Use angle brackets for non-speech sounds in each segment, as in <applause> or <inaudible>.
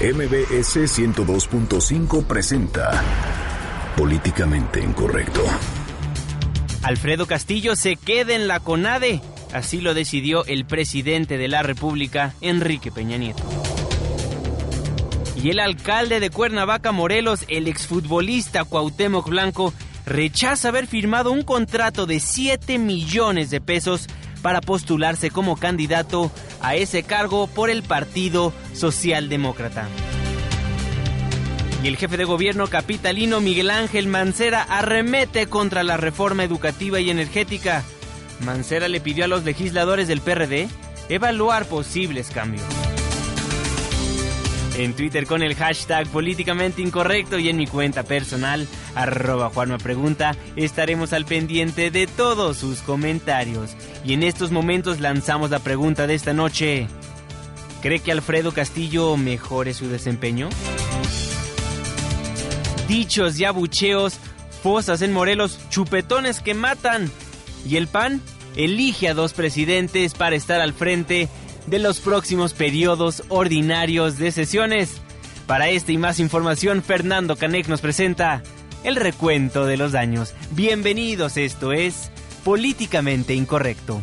MBS 102.5 presenta Políticamente Incorrecto. Alfredo Castillo se queda en la CONADE. Así lo decidió el presidente de la República, Enrique Peña Nieto. Y el alcalde de Cuernavaca, Morelos, el exfutbolista Cuauhtémoc Blanco, rechaza haber firmado un contrato de 7 millones de pesos para postularse como candidato a ese cargo por el Partido Socialdemócrata. Y el jefe de gobierno capitalino Miguel Ángel Mancera arremete contra la reforma educativa y energética. Mancera le pidió a los legisladores del PRD evaluar posibles cambios. En Twitter con el hashtag políticamente incorrecto y en mi cuenta personal, arroba Juanma Pregunta, estaremos al pendiente de todos sus comentarios. Y en estos momentos lanzamos la pregunta de esta noche. ¿Cree que Alfredo Castillo mejore su desempeño? Dichos y abucheos, fosas en Morelos, chupetones que matan. Y el PAN elige a dos presidentes para estar al frente de los próximos periodos ordinarios de sesiones. Para esta y más información, Fernando Canek nos presenta el recuento de los daños. Bienvenidos, esto es Políticamente Incorrecto.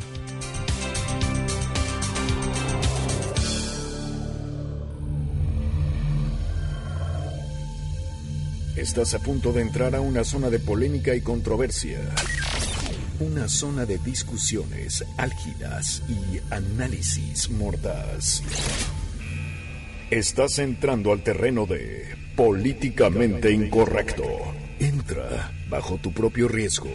Estás a punto de entrar a una zona de polémica y controversia. Una zona de discusiones álgidas y análisis mordaz. Estás entrando al terreno de políticamente incorrecto. Entra bajo tu propio riesgo.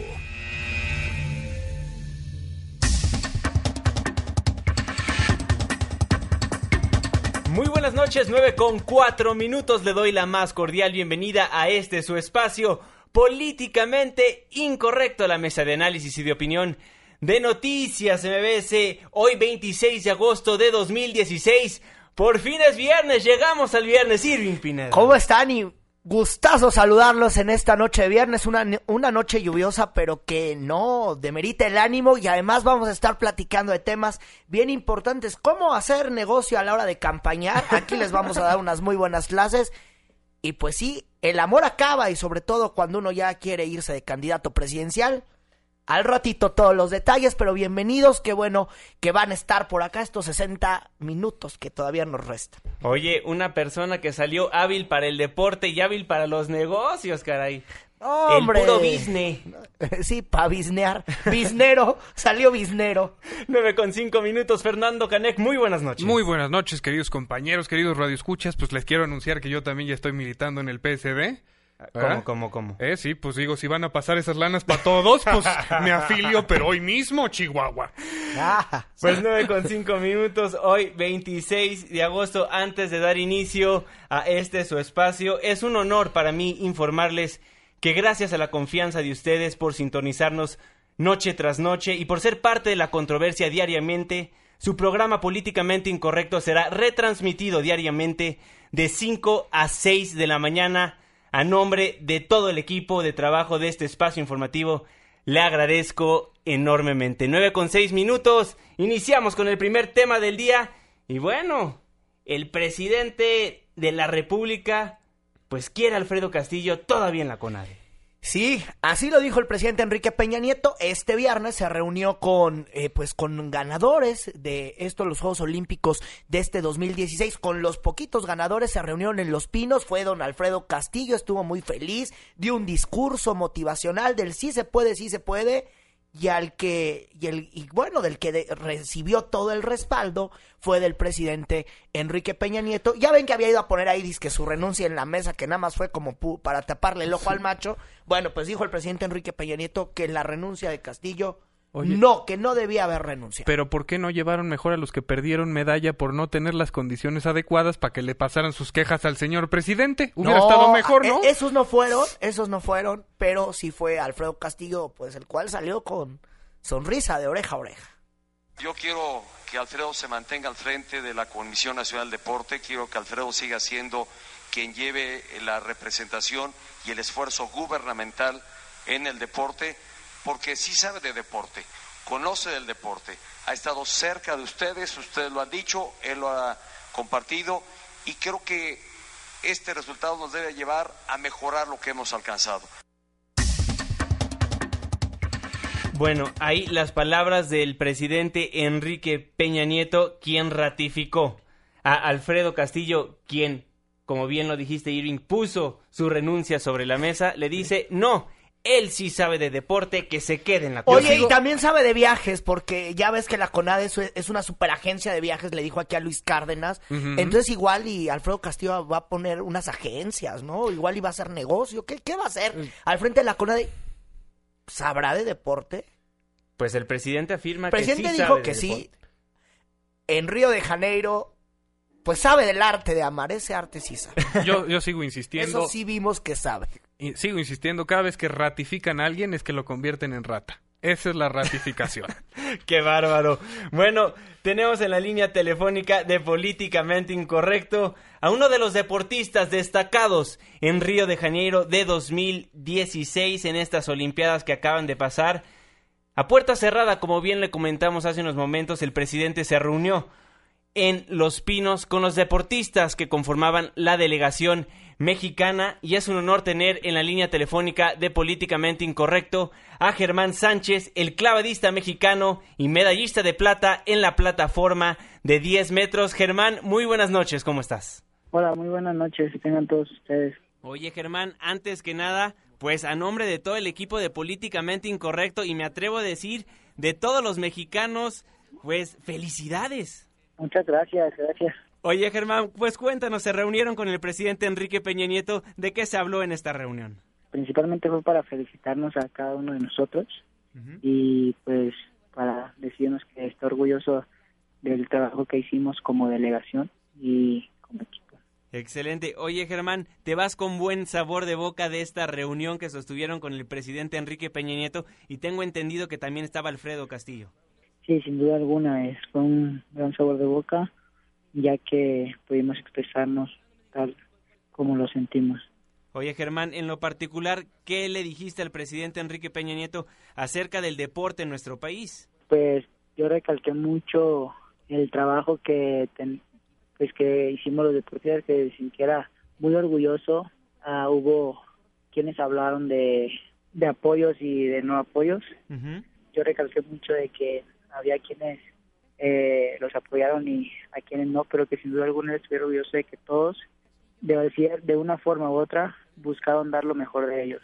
Muy buenas noches, 9 con 4 minutos. Le doy la más cordial bienvenida a este su espacio políticamente incorrecto, la mesa de análisis y de opinión de Noticias MBS, hoy 26 de agosto de 2016. Por fin es viernes, llegamos al viernes, Irving Pineda. ¿Cómo están? Y gustazo saludarlos en esta noche de viernes, una, una noche lluviosa, pero que no demerita el ánimo y además vamos a estar platicando de temas bien importantes, cómo hacer negocio a la hora de campañar. Aquí les vamos a dar unas muy buenas clases. Y pues sí, el amor acaba y sobre todo cuando uno ya quiere irse de candidato presidencial. Al ratito todos los detalles, pero bienvenidos, qué bueno que van a estar por acá estos 60 minutos que todavía nos restan. Oye, una persona que salió hábil para el deporte y hábil para los negocios, caray. ¡Hombre! El puro bisne. <laughs> Sí, pa' bisnear. Bisnero, salió bisnero. 9 con 5 minutos, Fernando Canek, muy buenas noches. Muy buenas noches, queridos compañeros, queridos radioescuchas. Pues les quiero anunciar que yo también ya estoy militando en el PSD. ¿Cómo, cómo, cómo? Eh, sí, pues digo, si van a pasar esas lanas para todos, pues <laughs> me afilio, pero hoy mismo, Chihuahua. Ah, Pues 9 con 5 minutos, hoy 26 de agosto, antes de dar inicio a este su espacio, es un honor para mí informarles que gracias a la confianza de ustedes por sintonizarnos noche tras noche y por ser parte de la controversia diariamente, su programa políticamente incorrecto será retransmitido diariamente de 5 a 6 de la mañana a nombre de todo el equipo de trabajo de este espacio informativo. Le agradezco enormemente. 9 con 6 minutos. Iniciamos con el primer tema del día. Y bueno, el presidente de la República, pues quiere Alfredo Castillo todavía en la CONADE. Sí, así lo dijo el presidente Enrique Peña Nieto. Este viernes se reunió con, eh, pues, con ganadores de estos los Juegos Olímpicos de este 2016. Con los poquitos ganadores se reunieron en Los Pinos. Fue don Alfredo Castillo, estuvo muy feliz, dio un discurso motivacional del sí se puede, sí se puede. Y al que, y el, y bueno, del que de- recibió todo el respaldo fue del presidente Enrique Peña Nieto. Ya ven que había ido a poner ahí que su renuncia en la mesa, que nada más fue como pu- para taparle el ojo al macho. Bueno, pues dijo el presidente Enrique Peña Nieto que la renuncia de Castillo, Oye. no, que no debía haber renunciado. Pero ¿por qué no llevaron mejor a los que perdieron medalla por no tener las condiciones adecuadas para que le pasaran sus quejas al señor presidente? Hubiera No, estado mejor, ¿no? e- Esos no fueron, esos no fueron, pero sí fue Alfredo Castillo, pues el cual salió con sonrisa de oreja a oreja. Yo quiero que Alfredo se mantenga al frente de la Comisión Nacional de Deporte, quiero que Alfredo siga siendo quien lleve la representación y el esfuerzo gubernamental en el deporte, porque sí sabe de deporte, conoce del deporte, ha estado cerca de ustedes, ustedes lo han dicho, él lo ha compartido y creo que este resultado nos debe llevar a mejorar lo que hemos alcanzado. Bueno, ahí las palabras del presidente Enrique Peña Nieto, quien ratificó a Alfredo Castillo, quien, como bien lo dijiste, Irving, puso su renuncia sobre la mesa, le dice, no, él sí sabe de deporte, que se quede en la Oye, y también sabe de viajes, porque ya ves que la CONADE es, una superagencia de viajes, le dijo aquí a Luis Cárdenas. Entonces igual y Alfredo Castillo va a poner unas agencias, ¿no? Igual iba a hacer negocio. ¿Qué, qué va a hacer? Mm. Al frente de la CONADE ¿Sabrá de deporte? Pues el presidente afirma que sí. El presidente dijo que sí. En Río de Janeiro, pues sabe del arte de amar. Ese arte sí sabe. Yo, yo sigo insistiendo. Eso sí vimos que sabe. Sigo insistiendo, cada vez que ratifican a alguien es que lo convierten en rata. Esa es la ratificación. <laughs> Qué bárbaro. Bueno, tenemos en la línea telefónica de Políticamente Incorrecto a uno de los deportistas destacados en Río de Janeiro de 2016 en estas Olimpiadas que acaban de pasar. A puerta cerrada, como bien le comentamos hace unos momentos, el presidente se reunió en Los Pinos con los deportistas que conformaban la delegación mexicana y es un honor tener en la línea telefónica de Políticamente Incorrecto a Germán Sánchez, el clavadista mexicano y medallista de plata en la plataforma de 10 metros. Germán, muy buenas noches, ¿cómo estás? Hola, muy buenas noches, tengan todos ustedes. Oye Germán, antes que nada, pues a nombre de todo el equipo de Políticamente Incorrecto y me atrevo a decir de todos los mexicanos, pues felicidades. Muchas gracias, gracias. Oye, Germán, pues cuéntanos, se reunieron con el presidente Enrique Peña Nieto. ¿De qué se habló en esta reunión? Principalmente fue para felicitarnos a cada uno de nosotros y pues para decirnos que está orgulloso del trabajo que hicimos como delegación y como equipo. Excelente. Oye, Germán, ¿te vas con buen sabor de boca de esta reunión que sostuvieron con el presidente Enrique Peña Nieto? Y tengo entendido que también estaba Alfredo Castillo. Sí, sin duda alguna, es fue un gran sabor de boca, ya que pudimos expresarnos tal como lo sentimos. Oye, Germán, en lo particular, ¿qué le dijiste al presidente Enrique Peña Nieto acerca del deporte en nuestro país? Pues yo recalqué mucho el trabajo que pues que hicimos los deportistas, que sintiera muy orgulloso. Ah, hubo quienes hablaron de, de apoyos y de no apoyos. Yo recalqué mucho de que había quienes eh, los apoyaron y a quienes no, pero que sin duda alguna estoy orgulloso de que todos, de decir, de una forma u otra, buscaron dar lo mejor de ellos.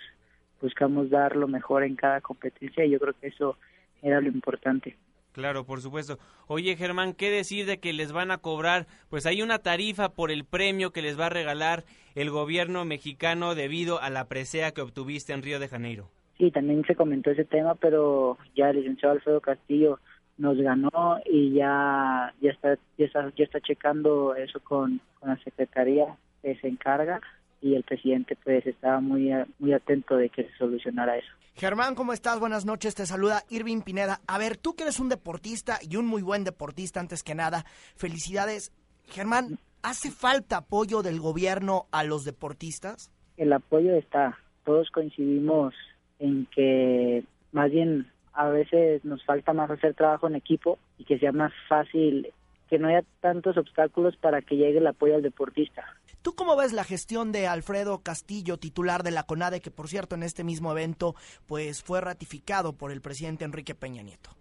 Buscamos dar lo mejor en cada competencia y yo creo que eso era lo importante. Claro, por supuesto. Oye, Germán, ¿qué decir de que les van a cobrar? Pues hay una tarifa por el premio que les va a regalar el gobierno mexicano debido a la presea que obtuviste en Río de Janeiro. Sí, también se comentó ese tema, pero ya el licenciado Alfredo Castillo nos ganó y ya ya está ya está, ya está checando eso con, con la secretaría que se encarga y el presidente pues estaba muy muy atento de que se solucionara eso. Germán, ¿cómo estás? Buenas noches, te saluda Irving Pineda. A ver, tú que eres un deportista y un muy buen deportista antes que nada, felicidades. Germán, ¿hace falta apoyo del gobierno a los deportistas? El apoyo está, todos coincidimos en que más bien a veces nos falta más hacer trabajo en equipo y que sea más fácil, que no haya tantos obstáculos para que llegue el apoyo al deportista. ¿Tú cómo ves la gestión de Alfredo Castillo, titular de la CONADE, que por cierto en este mismo evento pues fue ratificado por el presidente Enrique Peña Nieto?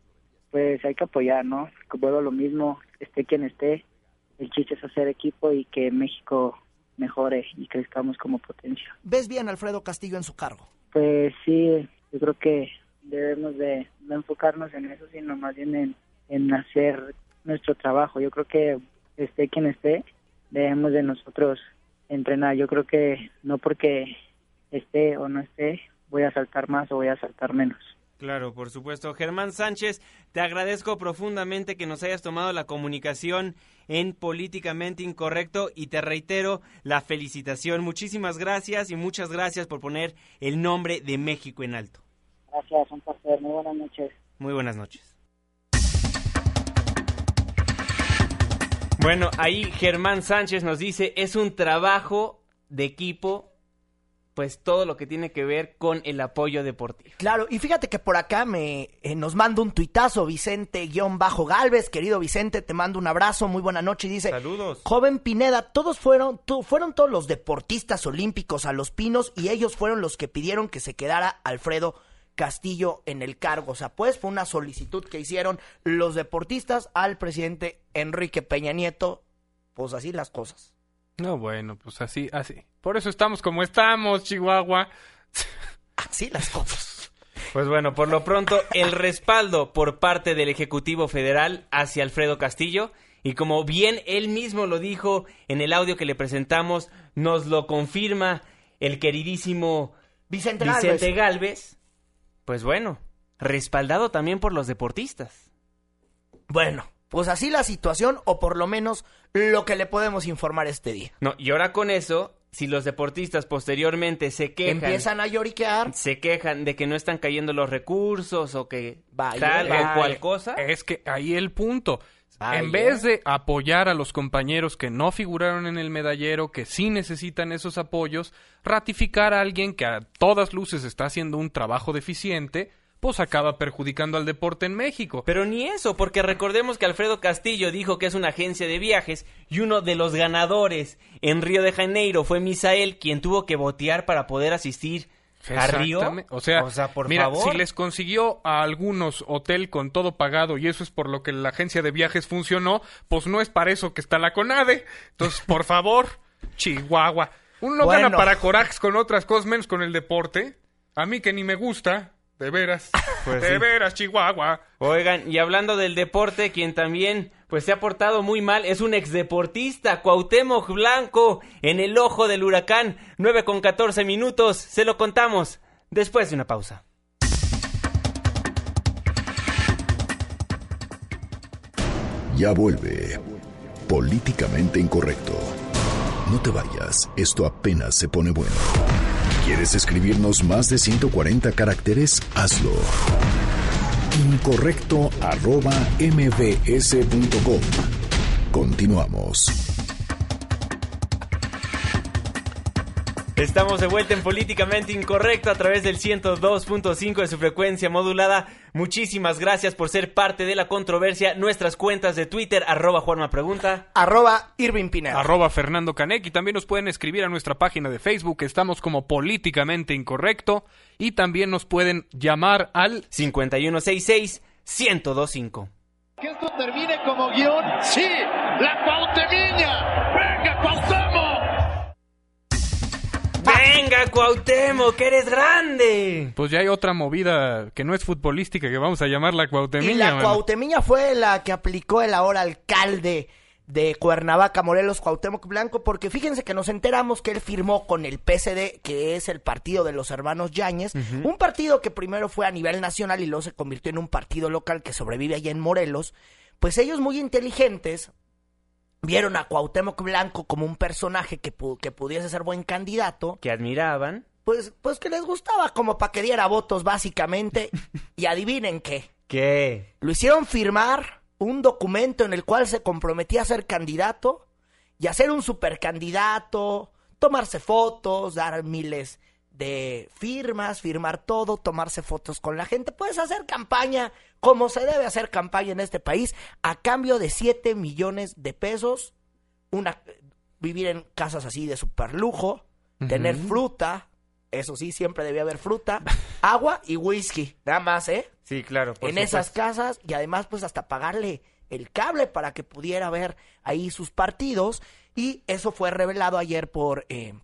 Pues hay que apoyar, ¿no? Vuelvo a lo mismo, esté quien esté, el chiste es hacer equipo y que México mejore y crezcamos como potencia. ¿Ves bien Alfredo Castillo en su cargo? Pues sí, yo creo que debemos de no enfocarnos en eso, sino más bien en, hacer nuestro trabajo. Yo creo que esté quien esté, debemos de nosotros entrenar. Yo creo que no porque esté o no esté, voy a saltar más o voy a saltar menos. Claro, por supuesto. Germán Sánchez, te agradezco profundamente que nos hayas tomado la comunicación en Políticamente Incorrecto y te reitero la felicitación. Muchísimas gracias y muchas gracias por poner el nombre de México en alto. Gracias, un placer. Muy buenas noches. Muy buenas noches. Bueno, ahí Germán Sánchez nos dice, es un trabajo de equipo pues todo lo que tiene que ver con el apoyo deportivo. Claro, y fíjate que por acá me eh, nos manda un tuitazo Vicente-Galvez, querido Vicente, te mando un abrazo, muy buena noche y dice, Saludos. Joven Pineda, todos fueron, tu- fueron todos los deportistas olímpicos a los pinos y ellos fueron los que pidieron que se quedara Alfredo Castillo en el cargo. O sea, pues fue una solicitud que hicieron los deportistas al presidente Enrique Peña Nieto. Pues así las cosas. No, bueno, pues así, así. Por eso estamos como estamos, Chihuahua. Así las cosas. Pues bueno, por lo pronto, el respaldo por parte del Ejecutivo Federal hacia Alfredo Castillo, y como bien él mismo lo dijo en el audio que le presentamos, nos lo confirma el queridísimo Vicente, Vicente. Galvez. Pues bueno, respaldado también por los deportistas. Bueno, pues así la situación, o por lo menos lo que le podemos informar este día. No, y ahora con eso, si los deportistas posteriormente se quejan, Empiezan a lloriquear. se quejan de que no están cayendo los recursos o que Vaya, tal vaya. o cual cosa, Es que ahí el punto. En vez de apoyar a los compañeros que no figuraron en el medallero, que sí necesitan esos apoyos, ratificar a alguien que a todas luces está haciendo un trabajo deficiente, pues acaba perjudicando al deporte en México. Pero ni eso, porque recordemos que Alfredo Castillo dijo que es una agencia de viajes y uno de los ganadores en Río de Janeiro fue Misael, quien tuvo que votear para poder asistir Exactamente. O sea, por mira, favor. si les consiguió a algunos hotel con todo pagado y eso es por lo que la agencia de viajes funcionó, pues no es para eso que está la CONADE. Entonces, <laughs> por favor, Chihuahua. Uno no Bueno. gana para corajes con otras cosas menos con el deporte. A mí que ni me gusta, de veras. <laughs> Pues de sí. veras, Chihuahua. Oigan, y hablando del deporte, quien también pues se ha portado muy mal es un exdeportista, Cuauhtémoc Blanco, en el ojo del huracán, 9 con 14 minutos, se lo contamos después de una pausa. Ya vuelve. Políticamente incorrecto. No te vayas, esto apenas se pone bueno. ¿Quieres escribirnos más de 140 caracteres? Hazlo. Incorrecto arroba mbs.com. Continuamos. Estamos de vuelta en Políticamente Incorrecto a través del 102.5 de su frecuencia modulada. Muchísimas gracias por ser parte de la controversia. Nuestras cuentas de Twitter, arroba Juanma Pregunta. Arroba Irving Pineda. Arroba Fernando Canec y también nos pueden escribir a nuestra página de Facebook. Estamos como Políticamente Incorrecto y también nos pueden llamar al 5166-1025. Que esto termine como guion. Sí, la Cuauhtemiña. Venga, Cuauhtémoc. ¡Venga, Cuauhtémoc, que eres grande! Pues ya hay otra movida que no es futbolística que vamos a llamar la Y Cuauhtemiña. la mano. Cuauhtemiña fue la que aplicó el ahora alcalde de Cuernavaca, Morelos, Cuauhtémoc Blanco, porque fíjense que nos enteramos que él firmó con el PCD, que es el partido de los hermanos Yáñez, un partido que primero fue a nivel nacional y luego se convirtió en un partido local que sobrevive allá en Morelos. Pues ellos muy inteligentes vieron a Cuauhtémoc Blanco como un personaje que, pu- que pudiese ser buen candidato Que admiraban. pues, pues que les gustaba como para que diera votos básicamente. <laughs> y adivinen qué. ¿Qué? Lo hicieron firmar un documento en el cual se comprometía a ser candidato y a ser un supercandidato, tomarse fotos, dar miles de firmas, firmar todo, tomarse fotos con la gente. Puedes hacer campaña como se debe hacer campaña en este país a cambio de 7 millones de pesos, una vivir en casas así de super lujo, tener fruta, eso sí, siempre debía haber fruta, <laughs> agua y whisky, nada más, ¿eh? Sí, claro. por en esas casas y además pues hasta pagarle el cable para que pudiera ver ahí sus partidos y eso fue revelado ayer por eh,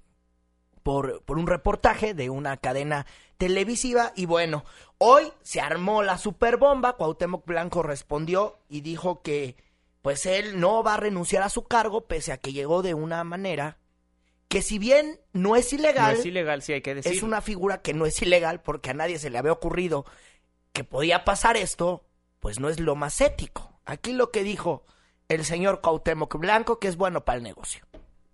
por, por un reportaje de una cadena televisiva y bueno, hoy se armó la superbomba, Cuauhtémoc Blanco respondió y dijo que pues él no va a renunciar a su cargo pese a que llegó de una manera que si bien no es No ilegal, es ilegal, sí hay que decir. es una figura que no es ilegal porque a nadie se le había ocurrido que podía pasar esto, pues no es lo más ético. Aquí lo que dijo el señor Cuauhtémoc Blanco, que es bueno para el negocio.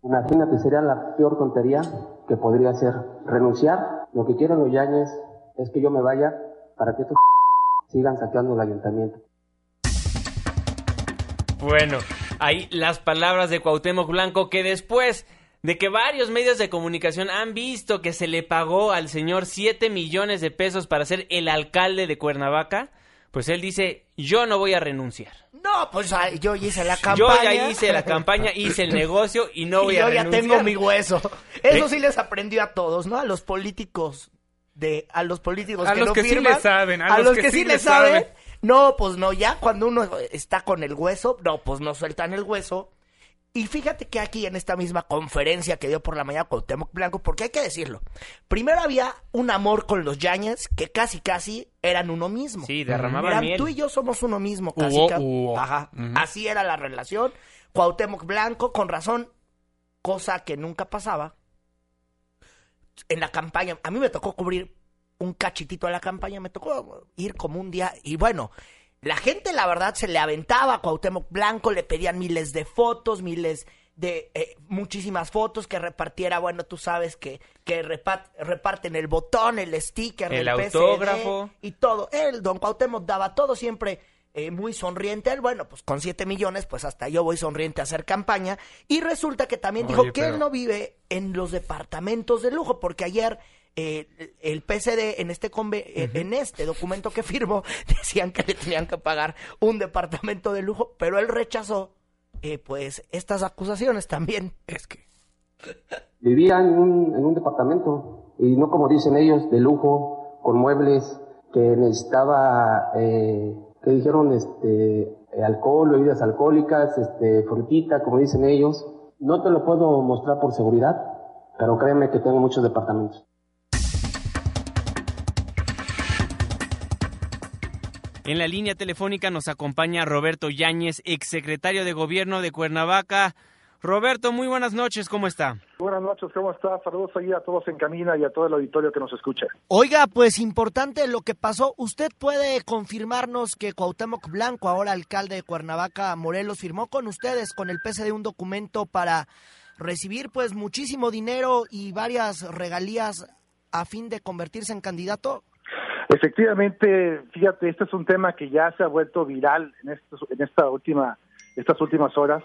Imagínate, sería la peor tontería que podría hacer. Renunciar. Lo que quieren los Yañez es que yo me vaya para que estos <laughs> sigan saqueando el ayuntamiento. Bueno, ahí las palabras de Cuauhtémoc Blanco que después de que varios medios de comunicación han visto que se le pagó al señor 7 millones de pesos para ser el alcalde de Cuernavaca, pues él dice, yo no voy a renunciar. No, pues yo hice la campaña. Yo ya hice la campaña, hice el <laughs> negocio y no voy y a yo renunciar. ya tengo mi hueso. Eso ¿Eh? sí les aprendió a todos, ¿no? A los políticos de a los políticos A que los no que sí firman, le saben, a a, los los que que, sí sí saben. saben. No, pues no, ya cuando uno está con el hueso, no, pues no sueltan el hueso. Y fíjate que aquí en esta misma conferencia que dio por la mañana Cuauhtémoc Blanco, porque hay que decirlo, primero había un amor con los Yañez que casi casi eran uno mismo. Sí, derramaban miel. tú y yo somos uno mismo, casi Hubo, ca- hubo. Ajá, así era la relación. Cuauhtémoc Blanco, con razón, cosa que nunca pasaba. En la campaña, a mí me tocó cubrir un cachitito a la campaña, me tocó ir como un día, y bueno, la gente la verdad se le aventaba a Cuauhtémoc Blanco, le pedían miles de fotos, miles de eh, muchísimas fotos que repartiera, bueno, tú sabes que, que repa- reparten el botón, el sticker, El PSD autógrafo. y todo. Él, don Cuauhtémoc, daba todo siempre eh, muy sonriente. Él, bueno, pues con 7 millones, pues hasta yo voy sonriente a hacer campaña. Y resulta que también dijo que pero- él no vive en los departamentos de lujo, porque ayer eh, el PSD en este conve- eh, en este documento que firmó <laughs> decían que le tenían que pagar un departamento de lujo, pero él rechazó eh, pues estas acusaciones también. Es que... Vivía en un, en un departamento y no como dicen ellos, de lujo, con muebles, que necesitaba, eh, que dijeron, este, alcohol, bebidas alcohólicas, este, frutita, como dicen ellos. No te lo puedo mostrar por seguridad, pero créeme que tengo muchos departamentos. En la línea telefónica nos acompaña Roberto Yáñez, exsecretario de Gobierno de Cuernavaca. Roberto, muy buenas noches, ¿cómo está? Buenas noches, ¿cómo está? Saludos ahí a todos en Camina y a todo el auditorio que nos escucha. Oiga, pues importante lo que pasó. ¿Usted puede confirmarnos que Cuauhtémoc Blanco, ahora alcalde de Cuernavaca, Morelos, firmó con ustedes, con el PSD, un documento para recibir pues muchísimo dinero y varias regalías a fin de convertirse en candidato? Efectivamente, fíjate, este es un tema que ya se ha vuelto viral en, estos- en esta última, estas últimas horas.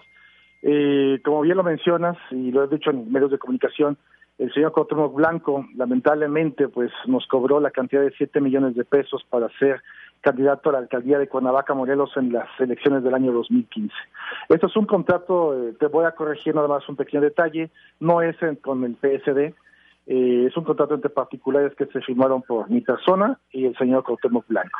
Eh, como bien lo mencionas y lo he dicho en medios de comunicación, el señor Cuauhtémoc Blanco lamentablemente pues nos cobró la cantidad de 7 millones de pesos para ser candidato a la alcaldía de Cuernavaca, Morelos en las elecciones del año 2015. Esto es un contrato, eh, te voy a corregir nada más un pequeño detalle, no es en- con el PSD, eh, es un contrato entre particulares que se firmaron por mi persona y el señor Cuauhtémoc Blanco.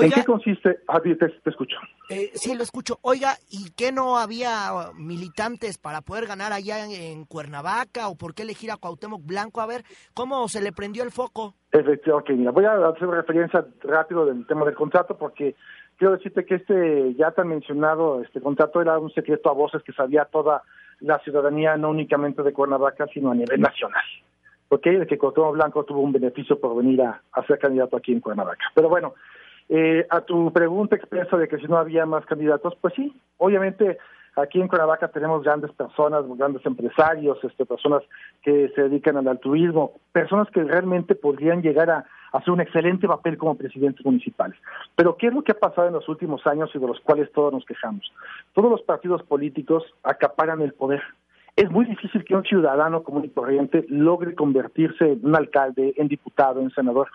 ¿En qué consiste? Ah, te, te escucho. Eh, sí, lo escucho. Oiga, ¿y qué no había uh, militantes para poder ganar allá en, en Cuernavaca? ¿O por qué elegir a Cuauhtémoc Blanco? A ver, ¿cómo se le prendió el foco? Efectivamente, ok, mira, voy a hacer referencia rápido del tema del contrato porque quiero decirte que este ya tan mencionado este contrato era un secreto a voces que sabía toda la ciudadanía, no únicamente de Cuernavaca, sino a nivel nacional. ¿Ok? De que Cuauhtémoc Blanco tuvo un beneficio por venir a, a ser candidato aquí en Cuernavaca. Pero bueno, eh, a tu pregunta expresa de que si no había más candidatos, pues sí, obviamente aquí en Cuernavaca tenemos grandes personas, grandes empresarios, este, personas que se dedican al altruismo, personas que realmente podrían llegar a hacer un excelente papel como presidentes municipales. Pero ¿qué es lo que ha pasado en los últimos años y de los cuales todos nos quejamos? Todos los partidos políticos acaparan el poder. Es muy difícil que un ciudadano común y corriente logre convertirse en un alcalde, en diputado, en senador.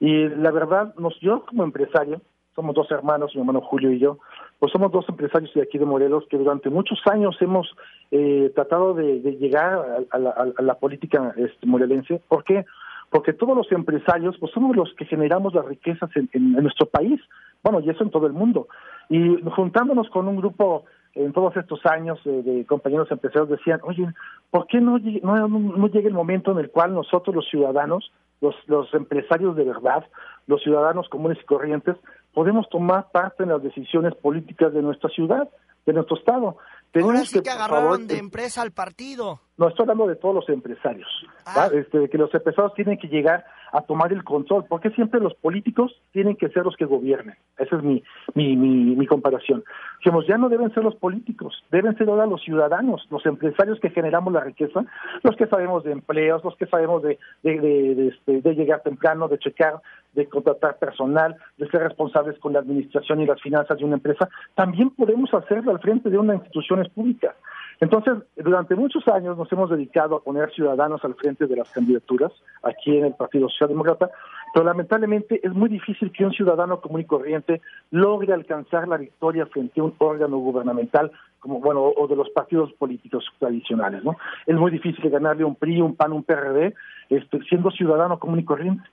Y la verdad, nos, yo como empresario, somos dos hermanos, mi hermano Julio y yo, pues somos dos empresarios de aquí de Morelos que durante muchos años hemos eh, tratado de, llegar a, a la, a la política este, morelense. ¿Por qué? Porque todos los empresarios, pues somos los que generamos las riquezas en, en, en nuestro país, bueno, y eso en todo el mundo. Y juntándonos con un grupo en todos estos años eh, de compañeros empresarios decían, oye, ¿por qué no, no, no, llega el momento en el cual nosotros los ciudadanos, los, los empresarios de verdad, los ciudadanos comunes y corrientes, podemos tomar parte en las decisiones políticas de nuestra ciudad, de nuestro estado? Ahora Tenemos sí que por agarraron favor, de empresa al partido. No estoy hablando de todos los empresarios, Ah. este, de que los empresarios tienen que llegar a tomar el control, porque siempre los políticos tienen que ser los que gobiernen. Esa es mi, mi, mi, mi comparación. Dijimos, ya no deben ser los políticos, deben ser ahora los ciudadanos, los empresarios que generamos la riqueza, los que sabemos de empleos, los que sabemos de, de, de, de, este, de llegar temprano, de checar, de contratar personal, de ser responsables con la administración y las finanzas de una empresa, también podemos hacerlo al frente de unas instituciones públicas. Entonces, durante muchos años nos hemos dedicado a poner ciudadanos al frente de las candidaturas aquí en el Partido Socialdemócrata, pero lamentablemente es muy difícil que un ciudadano común y corriente logre alcanzar la victoria frente a un órgano gubernamental como bueno o de los partidos políticos tradicionales, ¿no? Es muy difícil ganarle un PRI, un PAN, un PRD, este, siendo ciudadano común y corriente.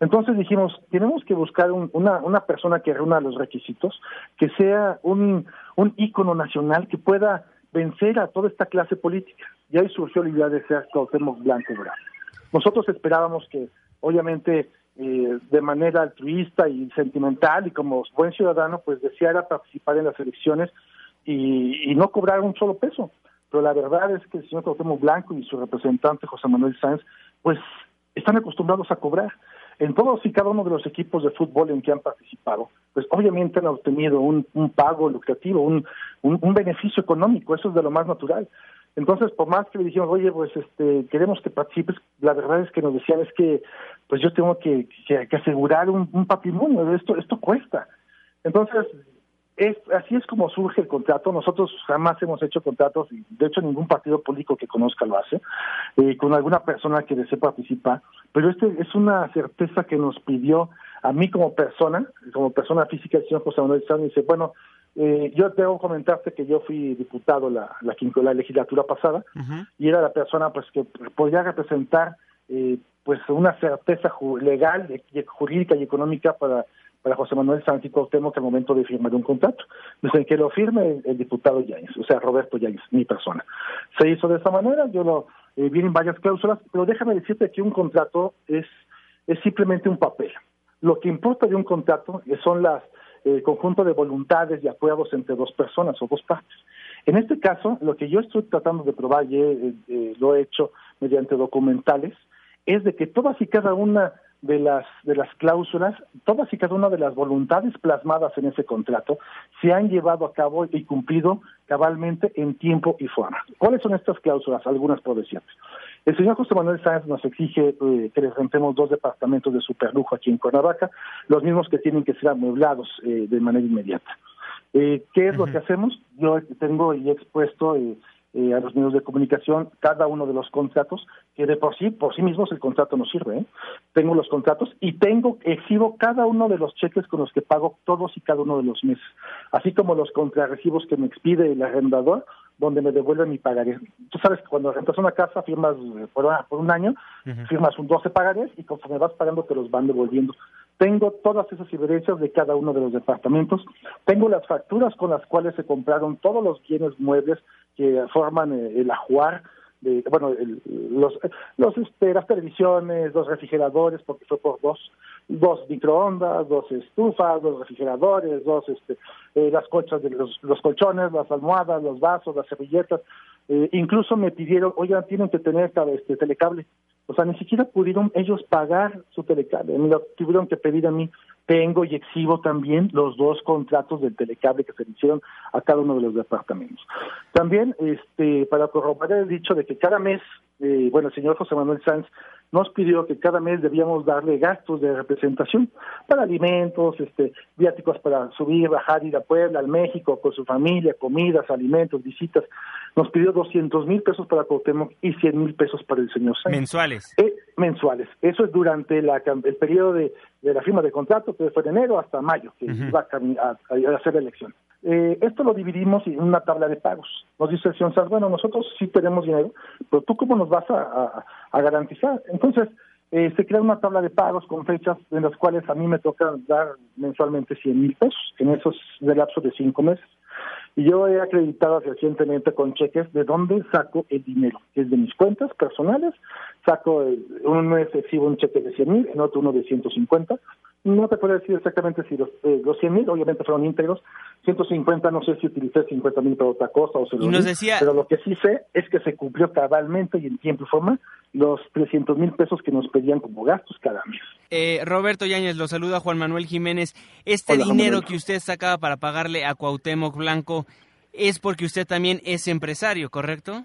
Entonces dijimos, tenemos que buscar una, una persona que reúna los requisitos, que sea un, un ícono nacional que pueda vencer a toda esta clase política. Y ahí surgió la idea de ser Cuauhtémoc Blanco Bravo. Nosotros esperábamos que, obviamente, eh, de manera altruista y sentimental y como buen ciudadano, pues deseara participar en las elecciones y, y no cobrar un solo peso. Pero la verdad es que el señor Cuauhtémoc Blanco y su representante José Manuel Sáenz, pues están acostumbrados a cobrar en todos y cada uno de los equipos de fútbol en que han participado, pues obviamente han obtenido un, un pago lucrativo, un, un, beneficio económico, eso es de lo más natural. Entonces, por más que le dijimos, oye, pues este, queremos que participes, la verdad es que nos decían es que, pues yo tengo que, que, asegurar un, un patrimonio, esto, esto cuesta. Entonces, es, así es como surge el contrato. Nosotros jamás hemos hecho contratos, de hecho ningún partido político que conozca lo hace, eh, con alguna persona que desee participar. Pero este es una certeza que nos pidió a mí como persona, como persona física, el señor José Manuel Sánchez, dice, bueno, eh, yo debo comentarte que yo fui diputado la, la, la legislatura pasada y era la persona pues que podía representar eh, pues una certeza legal, jurídica y económica para para José Manuel Sánchez Cuauhtémoc al momento de firmar un contrato. Dicen que lo firme el, diputado Yáñez, o sea, Roberto Yáñez, mi persona. Se hizo de esa manera, yo lo eh, vi en varias cláusulas, pero déjame decirte que un contrato es, simplemente un papel. Lo que importa de un contrato son las el conjunto de voluntades y acuerdos entre dos personas o dos partes. En este caso, lo que yo estoy tratando de probar, y eh, lo he hecho mediante documentales, es de que todas y cada una de las de las cláusulas, todas y cada una de las voluntades plasmadas en ese contrato se han llevado a cabo y cumplido cabalmente en tiempo y forma. ¿Cuáles son estas cláusulas? Algunas por decirte. El señor José Manuel Sáenz nos exige eh, que les rentemos dos departamentos de superlujo aquí en Cuernavaca, los mismos que tienen que ser amueblados eh, de manera inmediata. Eh, ¿Qué es lo que hacemos? Yo tengo y he expuesto eh, a los medios de comunicación cada uno de los contratos, que de por sí, por sí mismos el contrato no sirve. ¿eh? Tengo los contratos y tengo, exhibo cada uno de los cheques con los que pago todos y cada uno de los meses, así como los contrarrecibos que me expide el arrendador, donde me devuelve mi pagaré. Tú sabes que cuando rentas una casa firmas eh, por, por un año, firmas un 12 pagarés y conforme vas pagando te los van devolviendo. Tengo todas esas evidencias de cada uno de los departamentos. Tengo las facturas con las cuales se compraron todos los bienes muebles que forman eh, el ajuar de, bueno, los, los este, las televisiones, los refrigeradores, porque fue por dos, dos microondas, dos estufas, dos refrigeradores, dos, este, eh, las colchas de los, los, colchones, las almohadas, los vasos, las servilletas. Eh, incluso me pidieron, oigan, tienen que tener este telecable. O sea, ni siquiera pudieron ellos pagar su telecable, me lo tuvieron que pedir a mí. Tengo y exhibo también los dos contratos del telecable que se hicieron a cada uno de los departamentos. También, este, para corroborar el dicho de que cada mes, eh, bueno, el señor José Manuel Sanz nos pidió que cada mes debíamos darle gastos de representación para alimentos, este, viáticos para subir, bajar, ir a Puebla, al México, con su familia, comidas, alimentos, visitas. Nos pidió 200 mil pesos para Cuauhtémoc y 100 mil pesos para el señor Sáenz. Mensuales. Eh, mensuales. Eso es durante la, el periodo de, la firma de contrato, que fue de enero hasta mayo, que iba a, a, hacer la elección. Eh, esto lo dividimos en una tabla de pagos. Nos dice el señor bueno, nosotros sí tenemos dinero, pero tú cómo nos vas a, a garantizar. Entonces, eh, se crea una tabla de pagos con fechas en las cuales a mí me toca dar mensualmente 100 mil pesos en esos de lapso de cinco meses. Y yo he acreditado recientemente con cheques de dónde saco el dinero, es de mis cuentas personales. Saco, un mes exhibo un cheque de 100 mil, en otro uno de 150. No te puedo decir exactamente si los, eh, los 100 mil, obviamente fueron íntegros. 150, no sé si utilicé 50 mil para otra cosa o se lo decía... Pero lo que sí sé es que se cumplió cabalmente y en tiempo y forma los 300 mil pesos que nos pedían como gastos cada mes. Eh, Roberto Yáñez, lo saluda Juan Manuel Jiménez. Este dinero que usted sacaba para pagarle a Cuauhtémoc Blanco es porque usted también es empresario, ¿correcto?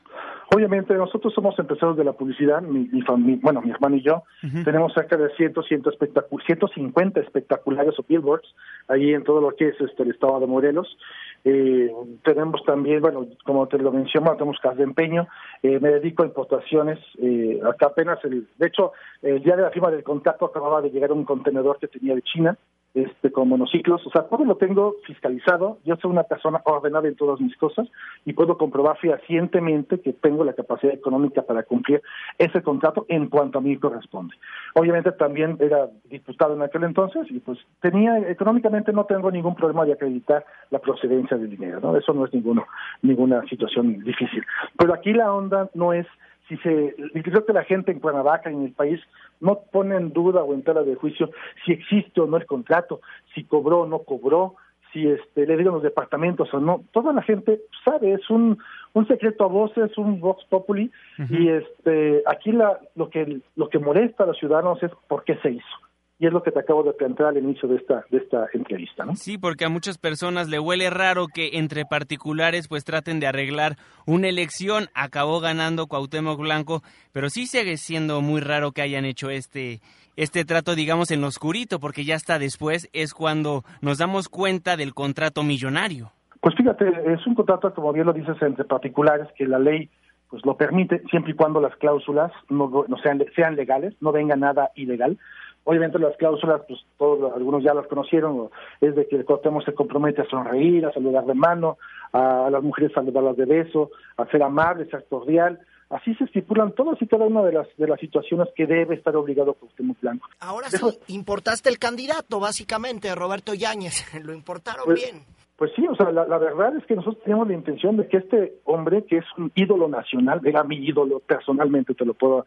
Obviamente nosotros somos empresarios de la publicidad, mi, mi fami- bueno, mi hermano y yo, tenemos cerca de 100, 100 espectacu- 150 espectaculares o billboards ahí en todo lo que es este el estado de Morelos. Eh, tenemos también, bueno, como te lo menciono, tenemos casas de empeño, eh, me dedico a importaciones, eh, acá apenas, el, de hecho, el día de la firma del contrato acababa de llegar un contenedor que tenía de China, este, con monociclos, o sea, todo lo tengo fiscalizado, yo soy una persona ordenada en todas mis cosas y puedo comprobar fehacientemente que tengo la capacidad económica para cumplir ese contrato en cuanto a mí corresponde. Obviamente también era diputado en aquel entonces y pues tenía, económicamente no tengo ningún problema de acreditar la procedencia del dinero, ¿no? Eso no es ninguno, ninguna situación difícil. Pero aquí la onda no es si se, creo que la gente en Cuernavaca y en el país no pone en duda o en tela de juicio si existe o no el contrato, si cobró o no cobró, si este, le dieron los departamentos o no. Toda la gente sabe, es un, un secreto a voces, un vox populi, y este, aquí la, lo que lo que molesta a los ciudadanos es por qué se hizo. Y es lo que te acabo de plantear al inicio de esta, de esta entrevista, ¿no? Sí, porque a muchas personas le huele raro que entre particulares pues traten de arreglar una elección. Acabó ganando Cuauhtémoc Blanco, pero sí sigue siendo muy raro que hayan hecho este este trato, digamos, en lo oscurito, porque ya hasta después es cuando nos damos cuenta del contrato millonario. Pues fíjate, es un contrato, como bien lo dices, entre particulares, que la ley pues lo permite, siempre y cuando las cláusulas no, no sean, sean legales, no venga nada ilegal. Obviamente las cláusulas, pues todos algunos ya las conocieron, es de que el Cuauhtémoc se compromete a sonreír, a saludar de mano, a, a las mujeres saludarlas de beso, a ser amable, ser cordial. Así se estipulan todas y cada una de las de las situaciones que debe estar obligado Cuauhtémoc Blanco. Ahora sí, importaste el candidato, básicamente, Roberto Yáñez. <laughs> Lo importaron Pues, bien. Pues sí, o sea, la, la verdad es que nosotros teníamos la intención de que este hombre, que es un ídolo nacional, era mi ídolo personalmente, te lo puedo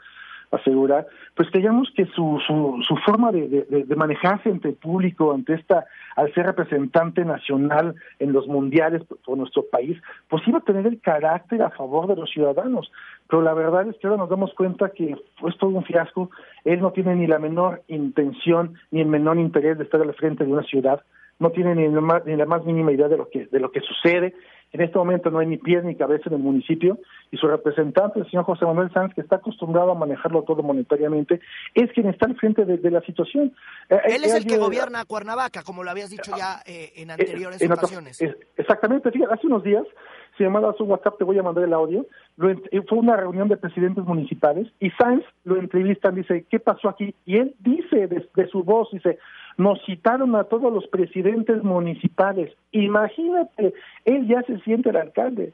asegurar, pues creíamos que su, su, su forma de, de, manejarse ante el público, ante esta, al ser representante nacional en los mundiales por, nuestro país, pues iba a tener el carácter a favor de los ciudadanos. Pero la verdad es que ahora nos damos cuenta que fue todo un fiasco. Él no tiene ni la menor intención ni el menor interés de estar al frente de una ciudad no tiene ni la, más, ni la más mínima idea de lo que de lo que sucede. En este momento no hay ni pies ni cabeza en el municipio y su representante, el señor José Manuel Sanz, que está acostumbrado a manejarlo todo monetariamente, es quien está al frente de, de la situación. Eh, Él es eh, el que gobierna Cuernavaca, como lo habías dicho ya eh, en anteriores en ocasiones. es- exactamente, fíjate, hace unos días, si me mandas un WhatsApp te voy a mandar el audio, lo eh, fue una reunión de presidentes municipales y Sáenz lo entrevistan, dice, ¿qué pasó aquí? Y él dice de, de su voz, dice, nos citaron a todos los presidentes municipales, imagínate, él ya se siente el alcalde.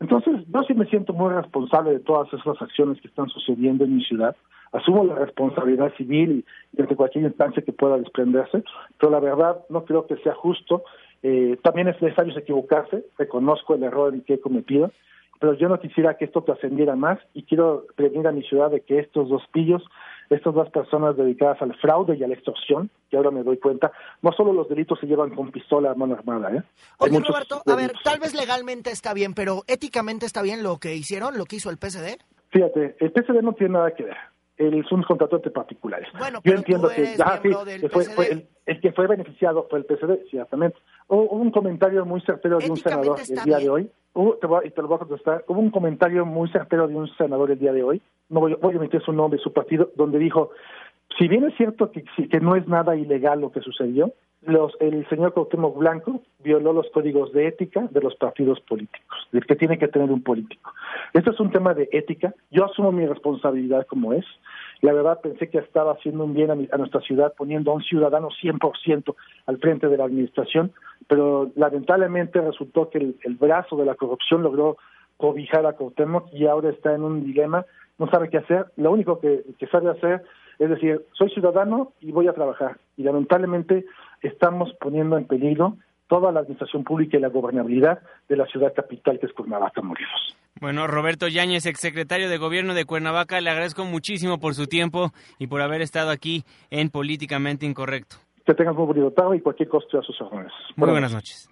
Entonces, yo sí me siento muy responsable de todas esas acciones que están sucediendo en mi ciudad. Asumo la responsabilidad civil y desde cualquier instancia que pueda desprenderse, pero la verdad no creo que sea justo. Eh, también es necesario equivocarse, reconozco el error que he cometido, pero yo no quisiera que esto trascendiera más y quiero prevenir a mi ciudad de que estos dos pillos, estas dos personas dedicadas al fraude y a la extorsión, que ahora me doy cuenta, no solo los delitos se llevan con pistola a mano armada, ¿eh? Oye, Roberto, a ver, tal vez legalmente está bien, pero éticamente está bien lo que hicieron, lo que hizo el PSD. Fíjate, el PCD no tiene nada que ver. Él es un contrato entre particulares. Bueno, Yo entiendo que ah, sí, que fue, fue el, el que fue beneficiado fue el PCD, ciertamente. Hubo, un comentario muy certero de un senador el día bien. de hoy. Hubo- te voy te lo voy a contestar. Hubo un comentario muy certero de un senador el día de hoy. No voy, voy a emitir su nombre, su partido, donde dijo, si bien es cierto que, que no es nada ilegal lo que sucedió, los, el señor Cuauhtémoc Blanco violó los códigos de ética de los partidos políticos, del que tiene que tener un político. Esto es un tema de ética. Yo asumo mi responsabilidad como es. La verdad pensé que estaba haciendo un bien a, mi- a nuestra ciudad poniendo a un ciudadano 100% al frente de la administración, pero lamentablemente resultó que el, brazo de la corrupción logró cobijar a Cuauhtémoc y ahora está en un dilema, no sabe qué hacer. Lo único que sabe hacer es decir, soy ciudadano y voy a trabajar. Y lamentablemente estamos poniendo en peligro toda la administración pública y la gobernabilidad de la ciudad capital que es Cuernavaca, Morelos. Bueno, Roberto Yáñez, exsecretario de Gobierno de Cuernavaca, le agradezco muchísimo por su tiempo y por haber estado aquí en Políticamente Incorrecto. Que tengas muy bonito tarde y cualquier cosa a sus órdenes. Muy buenas noches.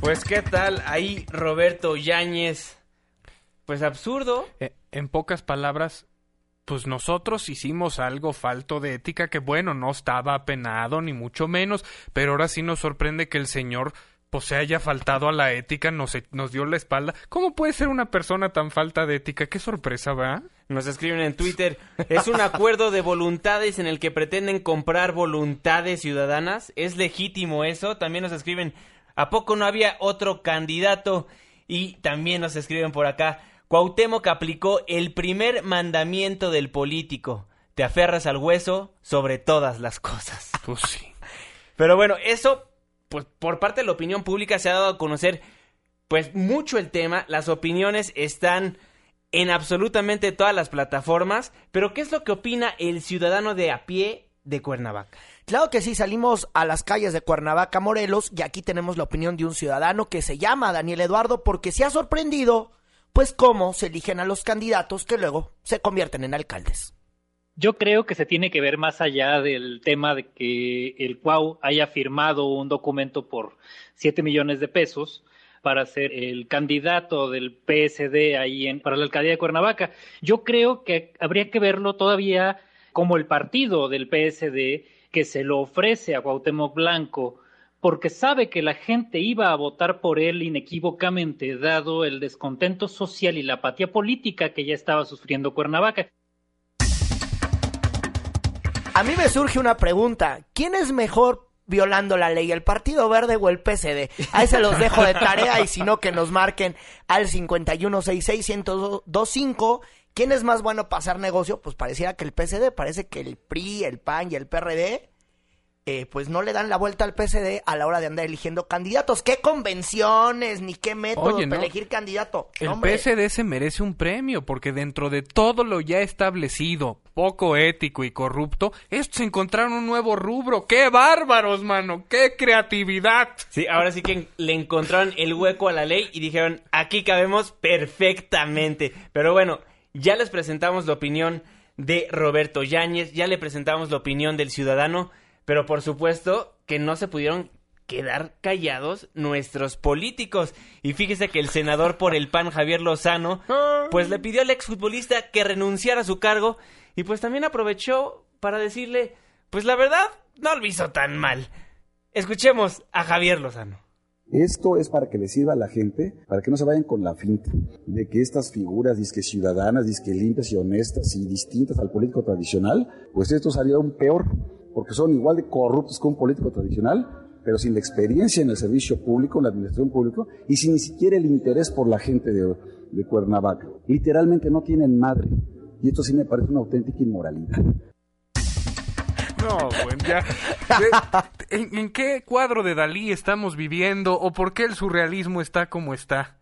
Pues qué tal ahí Roberto Yáñez. Pues absurdo. Eh, en pocas palabras, pues nosotros hicimos algo falto de ética que bueno, no estaba apenado ni mucho menos, pero ahora sí nos sorprende que el señor pues se haya faltado a la ética, nos, nos dio la espalda. ¿Cómo puede ser una persona tan falta de ética? Qué sorpresa, ¿va? Nos escriben en Twitter, es un acuerdo de voluntades en el que pretenden comprar voluntades ciudadanas. ¿Es legítimo eso? También nos escriben, ¿a poco no había otro candidato? Y también nos escriben por acá, Cuauhtémoc aplicó el primer mandamiento del político. Te aferras al hueso sobre todas las cosas. <laughs> Pues sí. Pero bueno, eso, pues por parte de la opinión pública se ha dado a conocer, pues mucho el tema. Las opiniones están en absolutamente todas las plataformas. Pero ¿qué es lo que opina el ciudadano de a pie de Cuernavaca? Claro que sí, salimos a las calles de Cuernavaca, Morelos, y aquí tenemos la opinión de un ciudadano que se llama Daniel Eduardo porque se ha sorprendido, pues cómo se eligen a los candidatos que luego se convierten en alcaldes. Yo creo que se tiene que ver más allá del tema de que el Cuau haya firmado un documento por 7 millones de pesos para ser el candidato del PSD ahí en, para la alcaldía de Cuernavaca. Yo creo que habría que verlo todavía como el partido del PSD que se lo ofrece a Cuauhtémoc Blanco porque sabe que la gente iba a votar por él inequívocamente, dado el descontento social y la apatía política que ya estaba sufriendo Cuernavaca. A mí me surge una pregunta. ¿Quién es mejor violando la ley, el Partido Verde o el PCD? Ahí se los dejo de tarea y si no que nos marquen al 51661025. ¿Quién es más bueno hacer negocio? Pues pareciera que el PCD, parece que el PRI, el PAN y el PRD eh, pues no le dan la vuelta al PSD a la hora de andar eligiendo candidatos. ¿Qué convenciones ni qué método Oye, para no. elegir candidato? El hombre. PSD se merece un premio porque dentro de todo lo ya establecido, poco ético y corrupto, estos encontraron un nuevo rubro. ¡Qué bárbaros, mano! ¡Qué creatividad! Sí, ahora sí que le encontraron el hueco a la ley y dijeron, aquí cabemos perfectamente. Pero bueno, ya les presentamos la opinión de Roberto Yáñez, ya le presentamos la opinión del ciudadano, pero por supuesto que no se pudieron quedar callados nuestros políticos. Y fíjese que el senador por el PAN, Javier Lozano, pues le pidió al exfutbolista que renunciara a su cargo y pues también aprovechó para decirle, pues la verdad, no lo hizo tan mal. Escuchemos a Javier Lozano. Esto es para que le sirva a la gente, para que no se vayan con la finta de que estas figuras disque ciudadanas, disque limpias y honestas y distintas al político tradicional, pues esto salió aún peor, porque son igual de corruptos que un político tradicional, pero sin la experiencia en el servicio público, en la administración pública, y sin ni siquiera el interés por la gente de, de Cuernavaca. Literalmente no tienen madre. Y esto sí me parece una auténtica inmoralidad. No, bueno, ya. De- ¿En, en qué cuadro de Dalí estamos viviendo o por qué el surrealismo está como está?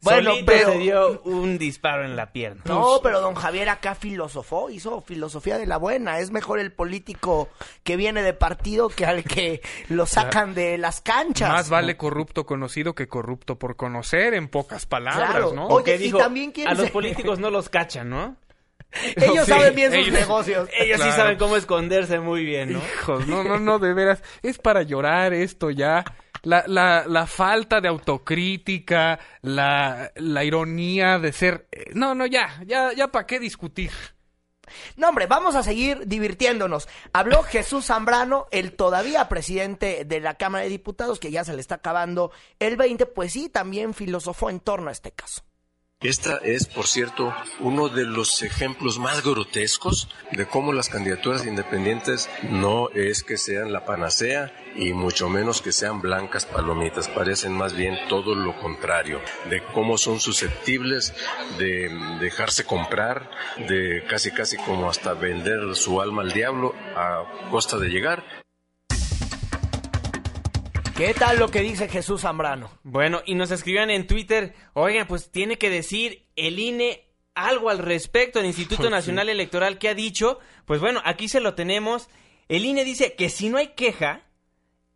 Bueno, Solito pero- se dio un disparo en la pierna. No, pero don Javier acá filosofó, hizo filosofía de la buena. Es mejor el político que viene de partido que al que lo <laughs> sacan de las canchas. Más vale corrupto conocido que corrupto por conocer, en pocas palabras, Claro. ¿no? Oye, Que y dijo, también quién a los políticos no los cachan, ¿no? <laughs> Ellos Sí, saben bien sus ellos- negocios. <laughs> Ellos sí saben cómo esconderse muy bien, ¿no? Hijos, no, no, no, de veras. Es para llorar esto ya. La, la, la falta de autocrítica, la, la ironía de ser... eh, No, no, ya, ya, ya, ¿para qué discutir? No, hombre, vamos a seguir divirtiéndonos. Habló Jesús Zambrano, el todavía presidente de la Cámara de Diputados, que ya se le está acabando el 20, pues sí, también filosofó en torno a este caso. Esta es, por cierto, uno de los ejemplos más grotescos de cómo las candidaturas independientes no es que sean la panacea y mucho menos que sean blancas palomitas, parecen más bien todo lo contrario, de cómo son susceptibles de dejarse comprar, de casi casi como hasta vender su alma al diablo a costa de llegar ¿Qué tal lo que dice Jesús Zambrano? Bueno, y nos escribían en Twitter, oigan, pues tiene que decir el INE algo al respecto, el Instituto <laughs> Pues sí. Nacional Electoral que ha dicho, pues bueno, aquí se lo tenemos. El INE dice que si no hay queja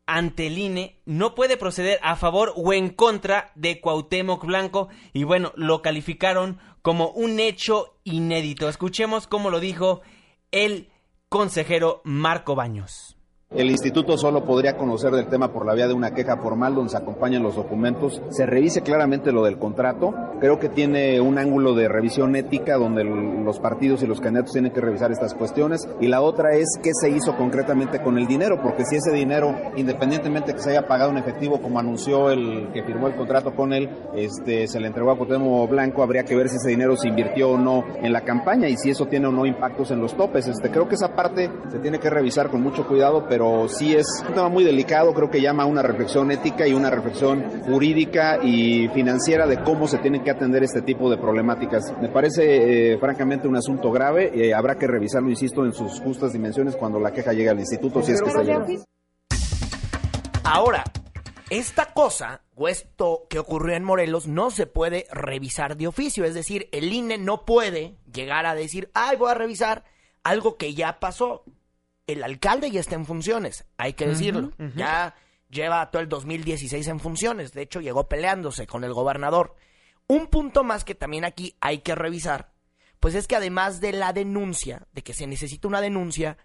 ante el INE, no puede proceder a favor o en contra de Cuauhtémoc Blanco y bueno, lo calificaron como un hecho inédito. Escuchemos cómo lo dijo el consejero Marco Baños. El instituto solo podría conocer del tema por la vía de una queja formal donde se acompañan los documentos. Se revise claramente lo del contrato. Creo que tiene un ángulo de revisión ética donde los partidos y los candidatos tienen que revisar estas cuestiones. Y la otra es qué se hizo concretamente con el dinero, porque si ese dinero, independientemente que se haya pagado en efectivo como anunció el que firmó el contrato con él, este, se le entregó a Cuauhtémoc Blanco, habría que ver si ese dinero se invirtió o no en la campaña y si eso tiene o no impactos en los topes. Este, creo que esa parte se tiene que revisar con mucho cuidado, pero pero sí es un tema muy delicado, creo que llama a una reflexión ética y una reflexión jurídica y financiera de cómo se tienen que atender este tipo de problemáticas. Me parece eh, francamente un asunto grave, y eh, habrá que revisarlo, insisto, en sus justas dimensiones cuando la queja llegue al instituto, si es que está llegando. Ahora, esta cosa o esto que ocurrió en Morelos no se puede revisar de oficio, es decir, el INE no puede llegar a decir, ay, voy a revisar algo que ya pasó el alcalde ya está en funciones, hay que decirlo. Ya lleva todo el 2016 en funciones, de hecho llegó peleándose con el gobernador. Un punto más que también aquí hay que revisar, pues es que además de la denuncia, de que se necesita una denuncia,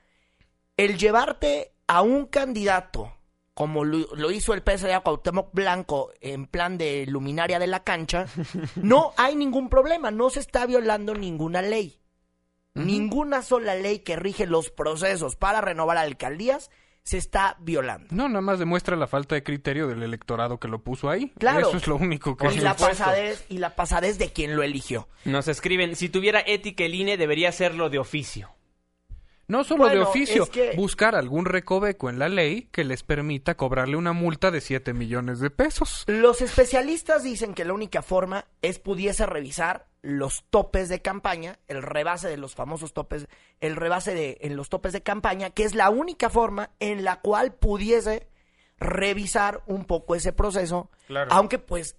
el llevarte a un candidato, como lo, hizo el PSDA Cuauhtémoc Blanco en plan de luminaria de la cancha, <laughs> no hay ningún problema, no se está violando ninguna ley. Ninguna sola ley que rige los procesos para renovar alcaldías se está violando. No, nada más demuestra la falta de criterio del electorado que lo puso ahí. Claro. Eso es lo único que... Y la, pasadez, y la pasadez de quien lo eligió. Nos escriben, si tuviera ética el INE debería hacerlo de oficio. No solo de oficio, buscar algún recoveco en la ley que les permita cobrarle una multa de 7 millones de pesos. Los especialistas dicen que la única forma es pudiese revisar los topes de campaña, el rebase de los famosos topes, el rebase de en los topes de campaña, que es la única forma en la cual pudiese revisar un poco ese proceso, aunque pues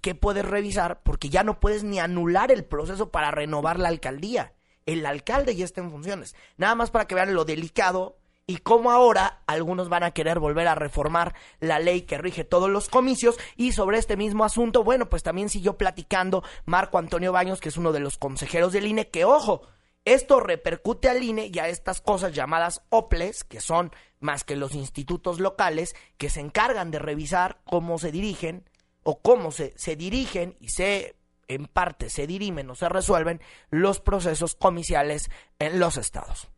¿qué puedes revisar? Porque ya no puedes ni anular el proceso para renovar la alcaldía el alcalde ya está en funciones. Nada más para que vean lo delicado y cómo ahora algunos van a querer volver a reformar la ley que rige todos los comicios. Y sobre este mismo asunto, bueno, pues también siguió platicando Marco Antonio Baños, que es uno de los consejeros del INE, que ojo, esto repercute al INE y a estas cosas llamadas OPLES, que son más que los institutos locales, que se encargan de revisar cómo se dirigen o cómo se, se dirigen y se en parte se dirimen o se resuelven los procesos comiciales en los estados.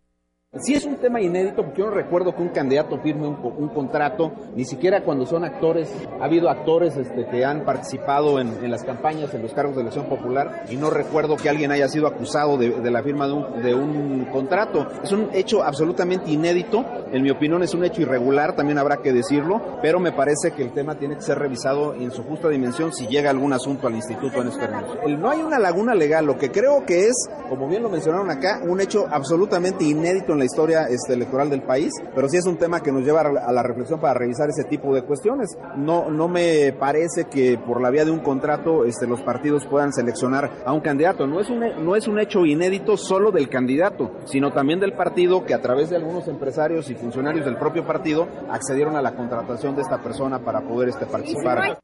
Sí es un tema inédito porque yo no recuerdo que un candidato firme un, contrato, ni siquiera cuando son actores. Ha habido actores este, que han participado en, las campañas, en los cargos de elección popular, y no recuerdo que alguien haya sido acusado de, la firma de un, de un, contrato. Es un hecho absolutamente inédito, en mi opinión es un hecho irregular, también habrá que decirlo, pero me parece que el tema tiene que ser revisado en su justa dimensión si llega algún asunto al instituto en este términos. no hay una laguna legal, lo que creo que es, como bien lo mencionaron acá, un hecho absolutamente inédito en la historia este, electoral del país, pero sí es un tema que nos lleva a la reflexión para revisar ese tipo de cuestiones. No, no me parece que por la vía de un contrato este, los partidos puedan seleccionar a un candidato. No es un, no es un hecho inédito solo del candidato, sino también del partido que a través de algunos empresarios y funcionarios del propio partido accedieron a la contratación de esta persona para poder este, participar.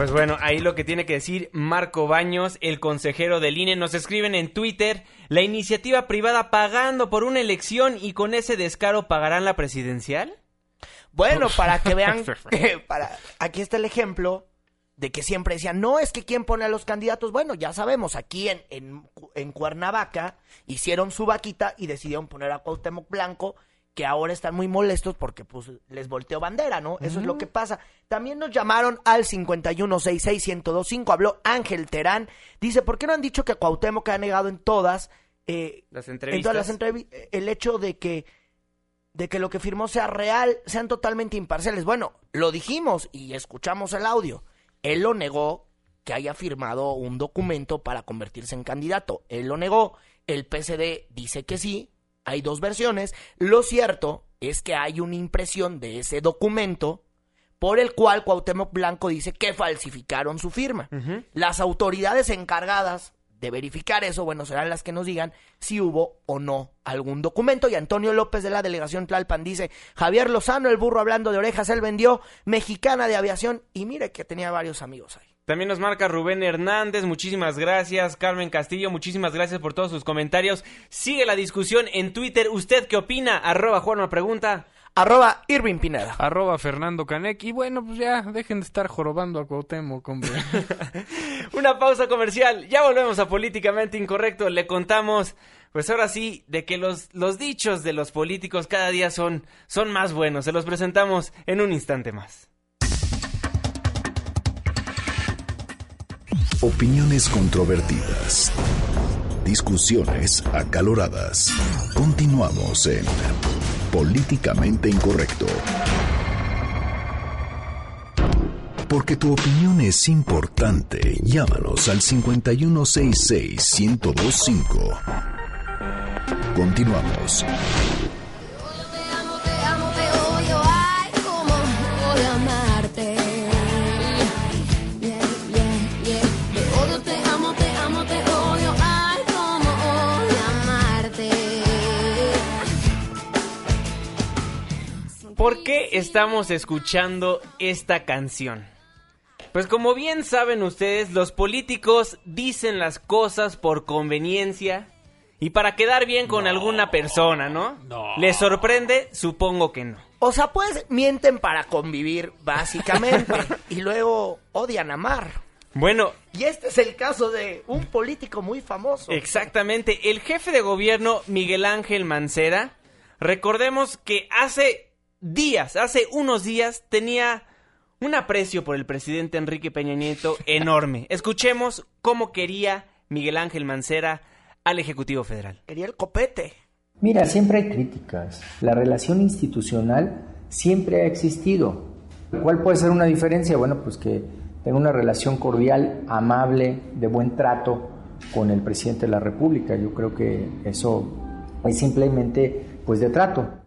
Pues bueno, ahí lo que tiene que decir Marco Baños, el consejero del INE, nos escriben en Twitter, la iniciativa privada pagando por una elección y con ese descaro pagarán la presidencial. Bueno, <laughs> para que vean, para, aquí está el ejemplo de que siempre decían, no es que quién pone a los candidatos. Bueno, ya sabemos, aquí en, en, en Cuernavaca hicieron su vaquita y decidieron poner a Cuauhtémoc Blanco que ahora están muy molestos porque pues les volteó bandera, ¿no? Eso es lo que pasa. También nos llamaron al 5166125, habló Ángel Terán, dice, ¿por qué no han dicho que Cuauhtémoc ha negado en todas eh, las entrevistas? En todas las entrevistas el hecho de que de que lo que firmó sea real, sean totalmente imparciales. Bueno, lo dijimos y escuchamos el audio. Él lo negó que haya firmado un documento para convertirse en candidato. Él lo negó. El PSD dice que sí, hay dos versiones. Lo cierto es que hay una impresión de ese documento por el cual Cuauhtémoc Blanco dice que falsificaron su firma. Las autoridades encargadas de verificar eso, bueno, serán las que nos digan si hubo o no algún documento. Y Antonio López de la delegación Tlalpan dice, Javier Lozano, el burro hablando de orejas, él vendió Mexicana de Aviación y mire que tenía varios amigos ahí. También nos marca Rubén Hernández, muchísimas gracias. Carmen Castillo, muchísimas gracias por todos sus comentarios. Sigue la discusión en Twitter. ¿Usted qué opina? Arroba Juanma Pregunta. Arroba Irving Pineda. Arroba Fernando Canec. Y bueno, pues ya, dejen de estar jorobando a Cuauhtémoc, hombre. <laughs> Una pausa comercial. Ya volvemos a Políticamente Incorrecto. Le contamos, pues ahora sí, de que los, los dichos de los políticos cada día son, son más buenos. Se los presentamos en un instante más. Opiniones controvertidas. Discusiones acaloradas. Continuamos en Políticamente Incorrecto. Porque tu opinión es importante, llámanos al 5166-1025. Continuamos. ¿Por qué estamos escuchando esta canción? Pues como bien saben ustedes, los políticos dicen las cosas por conveniencia y para quedar bien con alguna persona, ¿no? No. ¿Les sorprende? Supongo que no. O sea, pues mienten para convivir, básicamente. <laughs> y luego odian amar. Bueno, Y este es el caso de un político muy famoso. exactamente, el jefe de gobierno Miguel Ángel Mancera, recordemos que hace días, hace unos días, tenía un aprecio por el presidente Enrique Peña Nieto enorme. Escuchemos cómo quería Miguel Ángel Mancera al Ejecutivo Federal. Quería el copete. Mira, siempre hay críticas. La relación institucional siempre ha existido. ¿Cuál puede ser una diferencia? Bueno, pues que tenga una relación cordial, amable, de buen trato con el presidente de la República. Yo creo que eso es simplemente pues de trato.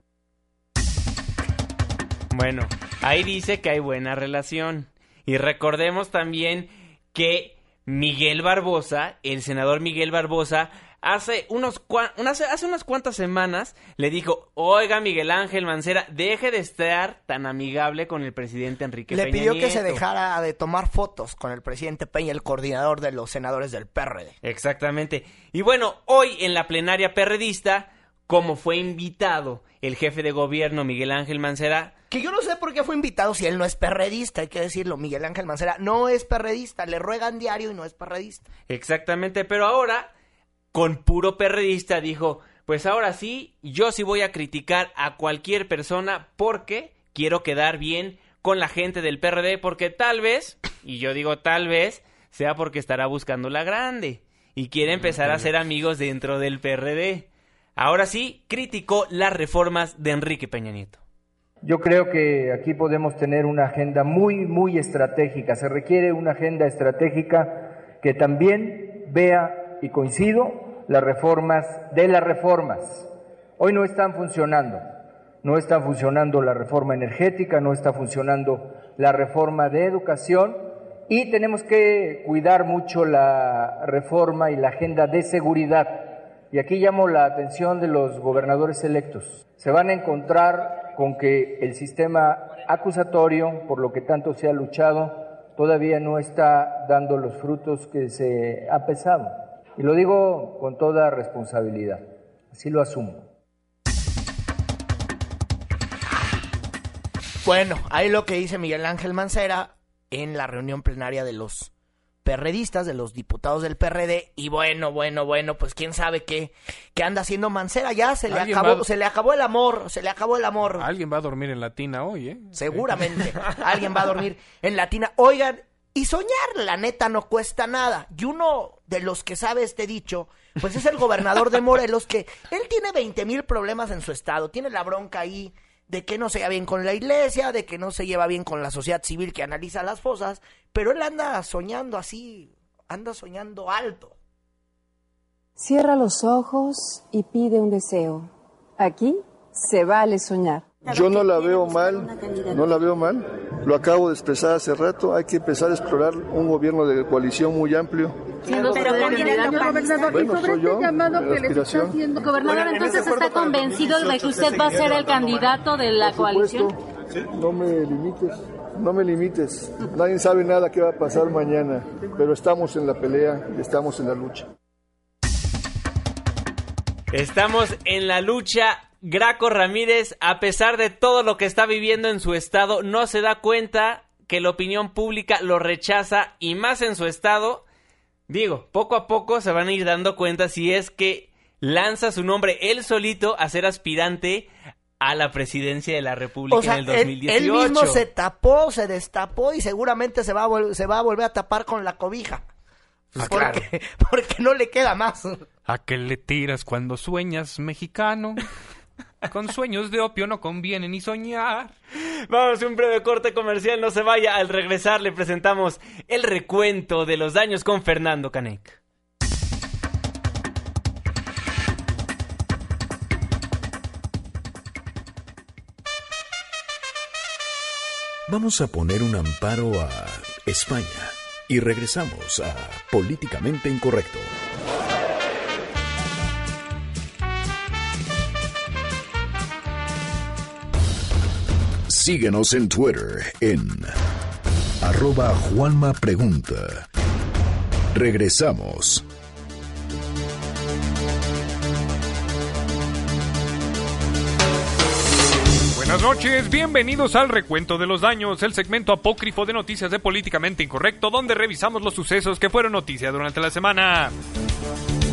Bueno, ahí dice que hay buena relación. Y recordemos también que Miguel Barbosa, el senador Miguel Barbosa, hace, unos cua- unas, hace unas cuantas semanas le dijo, oiga Miguel Ángel Mancera, deje de estar tan amigable con el presidente Enrique Le Peña pidió que se Nieto". dejara de tomar fotos con el presidente Peña, el coordinador de los senadores del PRD. Exactamente. Y bueno, hoy en la plenaria perredista, como fue invitado el jefe de gobierno Miguel Ángel Mancera, Que yo no sé por qué fue invitado si él no es perredista, hay que decirlo. Miguel Ángel Mancera no es perredista, le ruegan diario y no es perredista. Exactamente, pero ahora, con puro perredista, dijo, pues ahora sí, yo sí voy a criticar a cualquier persona porque quiero quedar bien con la gente del PRD, porque tal vez, y yo digo tal vez, sea porque estará buscando la grande y quiere empezar a ser amigos dentro del PRD. Ahora sí, criticó las reformas de Enrique Peña Nieto. Yo creo que aquí podemos tener una agenda muy, muy estratégica. Se requiere una agenda estratégica que también vea, y coincido, las reformas de las reformas. Hoy no están funcionando. No está funcionando la reforma energética, no está funcionando la reforma de educación y tenemos que cuidar mucho la reforma y la agenda de seguridad. Y aquí llamo la atención de los gobernadores electos. Se van a encontrar con que el sistema acusatorio, por lo que tanto se ha luchado, todavía no está dando los frutos que se ha pesado. Y lo digo con toda responsabilidad. Así lo asumo. Bueno, ahí lo que dice Miguel Ángel Mancera en la reunión plenaria de los perredistas, de los diputados del PRD. Y bueno, bueno, bueno, pues quién sabe qué, qué anda haciendo Mancera. Ya se le acabó, va- se le acabó el amor, se le acabó el amor. Alguien va a dormir en la tina hoy, ¿eh? Seguramente. Alguien va a dormir en Latina. Oigan, y soñar, la neta, no cuesta nada. Y uno de los que sabe este dicho, pues es el gobernador de Morelos, que él tiene 20 mil problemas en su estado. Tiene la bronca ahí de que no se lleva bien con la iglesia, de que no se lleva bien con la sociedad civil que analiza las fosas, pero él anda soñando así, anda soñando alto. Cierra los ojos y pide un deseo. Aquí se vale soñar. Yo no la veo mal, no la veo mal. Lo acabo de expresar hace rato. Hay que empezar a explorar un gobierno de coalición muy amplio. Pero candidato gobernador, Bueno, y sobre yo, este llamado de que les está haciendo... Gobernador, entonces está convencido de que usted va a ser el candidato de la Por supuesto, coalición. no me limites. no me limites. Nadie sabe nada qué va a pasar mañana, pero estamos en la pelea y estamos en la lucha. Estamos en la lucha. Graco Ramírez, a pesar de todo lo que está viviendo en su estado, no se da cuenta que la opinión pública lo rechaza y más en su estado. Digo, poco a poco se van a ir dando cuenta si es que lanza su nombre él solito a ser aspirante a la presidencia de la República O sea, en el él, 2018. él mismo se tapó, se destapó y seguramente se va a, vol- se va a volver a tapar con la cobija. Pues porque, <laughs> porque no le queda más. ¿A qué le tiras cuando sueñas, mexicano? <laughs> Con sueños de opio no conviene ni soñar. Vamos a un breve corte comercial, no se vaya. Al regresar le presentamos el recuento de los daños con Fernando Canek. Vamos a poner un amparo a España y regresamos a Políticamente Incorrecto. Síguenos en Twitter en arroba Juanma Pregunta. Regresamos. Buenas noches, bienvenidos al Recuento de los Daños, el segmento apócrifo de noticias de Políticamente Incorrecto, donde revisamos los sucesos que fueron noticia durante la semana.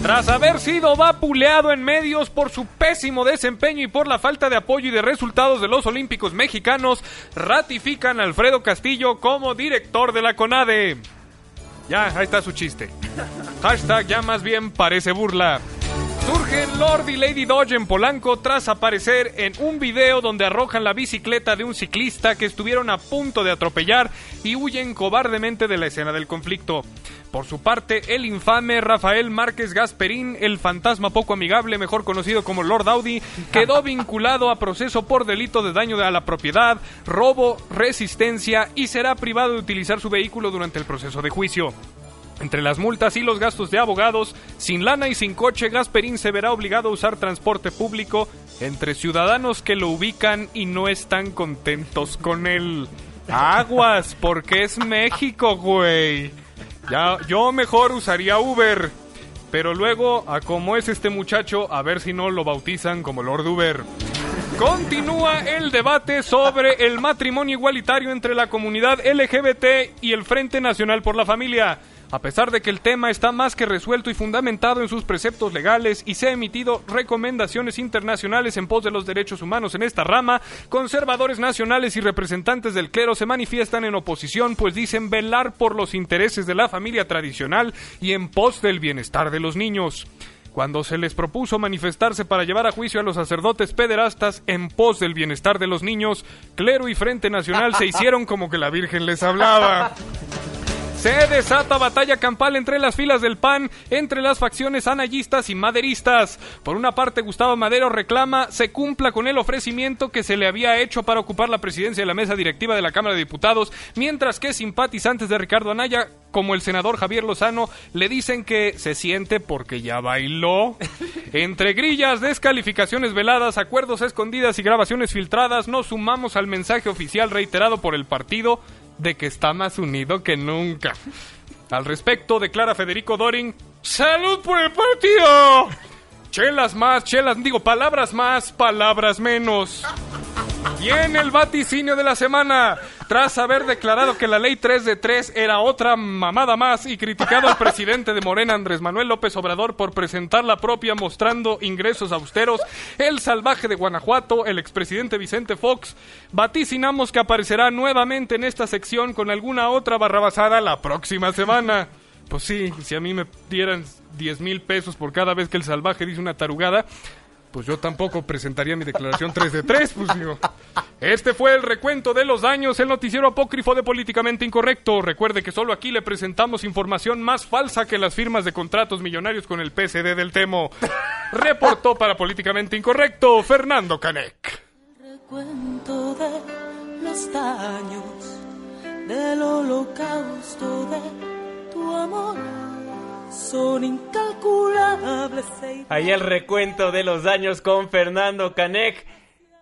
Tras haber sido vapuleado en medios por su pésimo desempeño y por la falta de apoyo y de resultados de los Olímpicos mexicanos, ratifican a Alfredo Castillo como director de la CONADE. Ya, ahí está su chiste. Hashtag ya más bien parece burla. Surgen Lord y Lady Dodge en Polanco tras aparecer en un video donde arrojan la bicicleta de un ciclista que estuvieron a punto de atropellar y huyen cobardemente de la escena del conflicto. Por su parte, el infame Rafael Márquez Gasperín, el fantasma poco amigable, mejor conocido como Lord Audi, quedó <laughs> vinculado a proceso por delito de daño a la propiedad, robo, resistencia y será privado de utilizar su vehículo durante el proceso de juicio. Entre las multas y los gastos de abogados, sin lana y sin coche, Gasperín se verá obligado a usar transporte público entre ciudadanos que lo ubican y no están contentos con él. Aguas, porque es México, güey. Ya, yo mejor usaría Uber. Pero luego, a como es este muchacho, a ver si no lo bautizan como Lord Uber. Continúa el debate sobre el matrimonio igualitario entre la comunidad LGBT y el Frente Nacional por la Familia. A pesar de que el tema está más que resuelto y fundamentado en sus preceptos legales y se han emitido recomendaciones internacionales en pos de los derechos humanos en esta rama, conservadores nacionales y representantes del clero se manifiestan en oposición, pues dicen velar por los intereses de la familia tradicional y en pos del bienestar de los niños. Cuando se les propuso manifestarse para llevar a juicio a los sacerdotes pederastas en pos del bienestar de los niños, clero y Frente Nacional se hicieron como que la Virgen les hablaba. <laughs> Se desata batalla campal entre las filas del PAN, entre las facciones anayistas y maderistas. Por una parte, Gustavo Madero reclama se cumpla con el ofrecimiento que se le había hecho para ocupar la presidencia de la mesa directiva de la Cámara de Diputados, mientras que simpatizantes de Ricardo Anaya, como el senador Javier Lozano, le dicen que se siente porque ya bailó. Entre grillas, descalificaciones veladas, acuerdos escondidas y grabaciones filtradas, nos sumamos al mensaje oficial reiterado por el partido de que está más unido que nunca. Al respecto, declara Federico Doring, ¡Salud por el partido! Chelas más, chelas, digo, palabras más, palabras menos. Y en el vaticinio de la semana, tras haber declarado que la ley 3 de 3 era otra mamada más y criticado al presidente de Morena, Andrés Manuel López Obrador, por presentar la propia mostrando ingresos austeros, el salvaje de Guanajuato, el expresidente Vicente Fox, vaticinamos que aparecerá nuevamente en esta sección con alguna otra barrabasada la próxima semana. Pues sí, si a mí me dieran 10 mil pesos por cada vez que el salvaje dice una tarugada, pues yo tampoco presentaría mi declaración 3 de 3, pues digo. Este fue el recuento de los daños, el noticiero apócrifo de Políticamente Incorrecto. Recuerde que solo aquí le presentamos información más falsa que las firmas de contratos millonarios con el PSD del Temo. Reportó para Políticamente Incorrecto Fernando Canek. Recuento de los daños del holocausto de tu amor son incalculables. Ahí el recuento de los daños con Fernando Canek.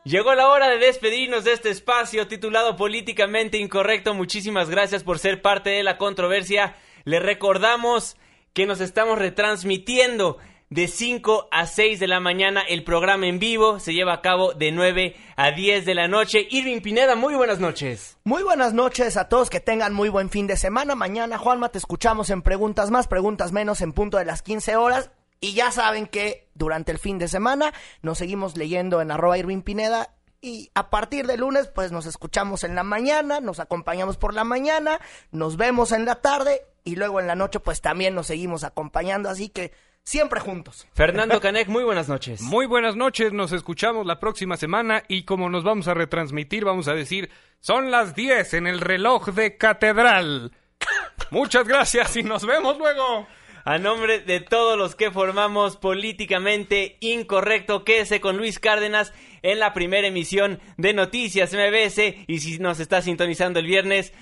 Llegó la hora de despedirnos de este espacio titulado Políticamente Incorrecto. Muchísimas gracias por ser parte de la controversia. Le recordamos que nos estamos retransmitiendo de 5 a 6 de la mañana. El programa en vivo se lleva a cabo de 9 a 10 de la noche. Irving Pineda, muy buenas noches. Muy buenas noches a todos, que tengan muy buen fin de semana. Mañana, Juanma, te escuchamos en Preguntas Más, Preguntas Menos en punto de las 15 horas. Y ya saben que durante el fin de semana nos seguimos leyendo en arroba Irving Pineda y a partir de lunes, pues nos escuchamos en la mañana, nos acompañamos por la mañana, nos vemos en la tarde y luego en la noche, pues también nos seguimos acompañando. Así que siempre juntos. Fernando <laughs> Canek, muy buenas noches. Muy buenas noches, nos escuchamos la próxima semana y como nos vamos a retransmitir, vamos a decir, son las 10 en el reloj de catedral. <laughs> Muchas gracias y nos vemos luego. A nombre de todos los que formamos Políticamente Incorrecto, quédese con Luis Cárdenas en la primera emisión de Noticias MBS y si nos está sintonizando el viernes,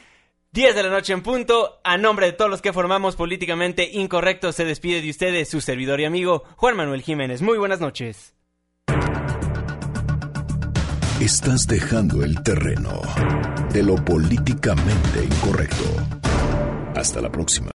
10 de la noche en punto, a nombre de todos los que formamos Políticamente Incorrecto, se despide de ustedes su servidor y amigo Juan Manuel Jiménez. Muy buenas noches. Estás dejando el terreno de lo políticamente incorrecto. Hasta la próxima.